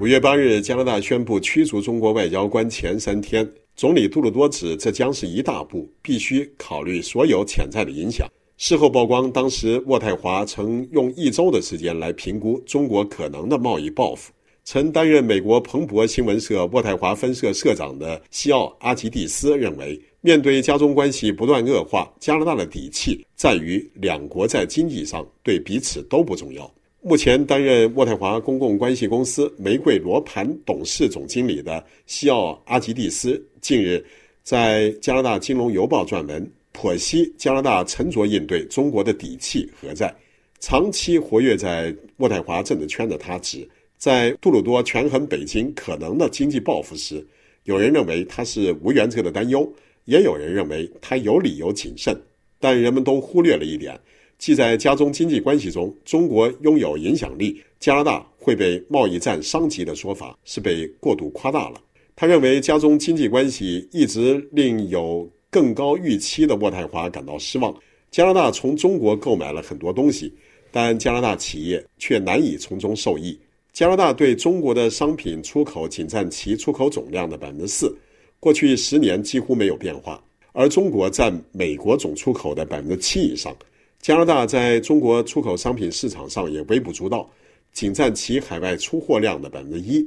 五月八日，加拿大宣布驱逐中国外交官前三天，总理杜鲁多指这将是一大步，必须考虑所有潜在的影响。事后曝光，当时渥太华曾用一周的时间来评估中国可能的贸易报复。曾担任美国彭博新闻社渥太华分社社长的西奥阿吉蒂斯认为，面对加中关系不断恶化，加拿大的底气在于两国在经济上对彼此都不重要。目前担任渥太华公共关系公司玫瑰罗盘董事总经理的西奥阿吉蒂斯近日在加拿大金融邮报撰文，剖析加拿大沉着应对中国的底气何在。长期活跃在渥太华政治圈的他指，在杜鲁多权衡北京可能的经济报复时，有人认为他是无原则的担忧。也有人认为他有理由谨慎，但人们都忽略了一点，即在加中经济关系中，中国拥有影响力，加拿大会被贸易战伤及的说法是被过度夸大了。他认为加中经济关系一直令有更高预期的渥太华感到失望。加拿大从中国购买了很多东西，但加拿大企业却难以从中受益。加拿大对中国的商品出口仅占其出口总量的百分之四。过去十年几乎没有变化，而中国占美国总出口的百分之七以上。加拿大在中国出口商品市场上也微不足道，仅占其海外出货量的百分之一。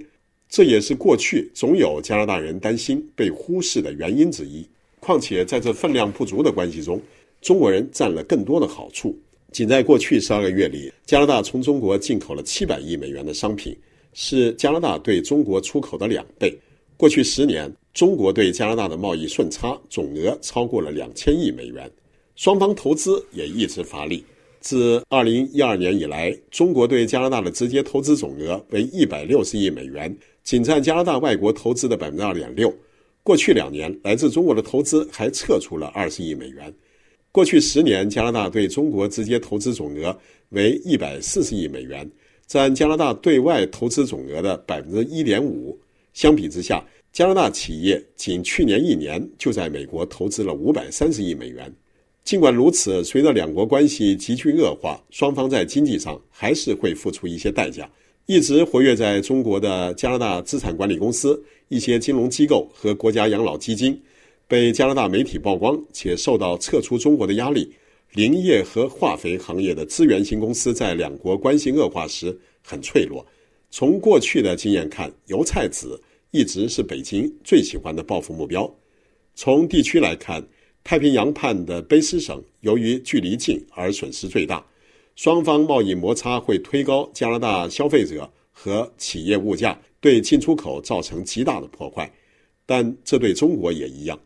这也是过去总有加拿大人担心被忽视的原因之一。况且在这分量不足的关系中，中国人占了更多的好处。仅在过去十二个月里，加拿大从中国进口了七百亿美元的商品，是加拿大对中国出口的两倍。过去十年，中国对加拿大的贸易顺差总额超过了两千亿美元，双方投资也一直发力。自二零一二年以来，中国对加拿大的直接投资总额为一百六十亿美元，仅占加拿大外国投资的百分之二点六。过去两年，来自中国的投资还撤出了二十亿美元。过去十年，加拿大对中国直接投资总额为一百四十亿美元，占加拿大对外投资总额的百分之一点五。相比之下，加拿大企业仅去年一年就在美国投资了五百三十亿美元。尽管如此，随着两国关系急剧恶化，双方在经济上还是会付出一些代价。一直活跃在中国的加拿大资产管理公司、一些金融机构和国家养老基金，被加拿大媒体曝光且受到撤出中国的压力。林业和化肥行业的资源型公司在两国关系恶化时很脆弱。从过去的经验看，油菜籽一直是北京最喜欢的报复目标。从地区来看，太平洋畔的卑诗省由于距离近而损失最大。双方贸易摩擦会推高加拿大消费者和企业物价，对进出口造成极大的破坏。但这对中国也一样。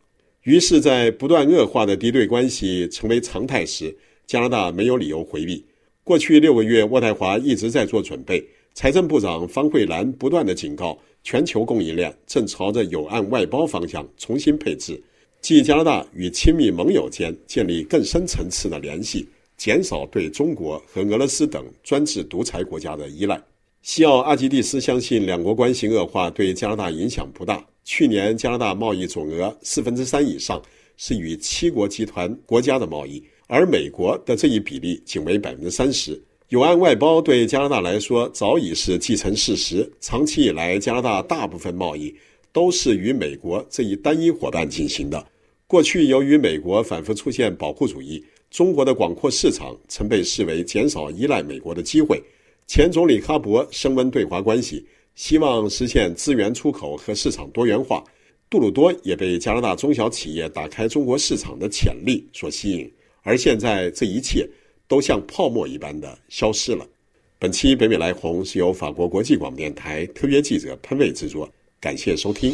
于是，在不断恶化的敌对关系成为常态时，加拿大没有理由回避。过去六个月，渥太华一直在做准备。财政部长方慧兰不断地警告，全球供应链正朝着有岸外包方向重新配置，即加拿大与亲密盟友间建立更深层次的联系，减少对中国和俄罗斯等专制独裁国家的依赖。西奥阿吉蒂斯相信，两国关系恶化对加拿大影响不大。去年加拿大贸易总额四分之三以上是与七国集团国家的贸易，而美国的这一比例仅为百分之三十。友岸外包对加拿大来说早已是既成事实。长期以来，加拿大大部分贸易都是与美国这一单一伙伴进行的。过去，由于美国反复出现保护主义，中国的广阔市场曾被视为减少依赖美国的机会。前总理哈珀升温对华关系，希望实现资源出口和市场多元化。杜鲁多也被加拿大中小企业打开中国市场的潜力所吸引。而现在，这一切。都像泡沫一般的消失了。本期北美来鸿是由法国国际广播电台特约记者潘卫制作，感谢收听。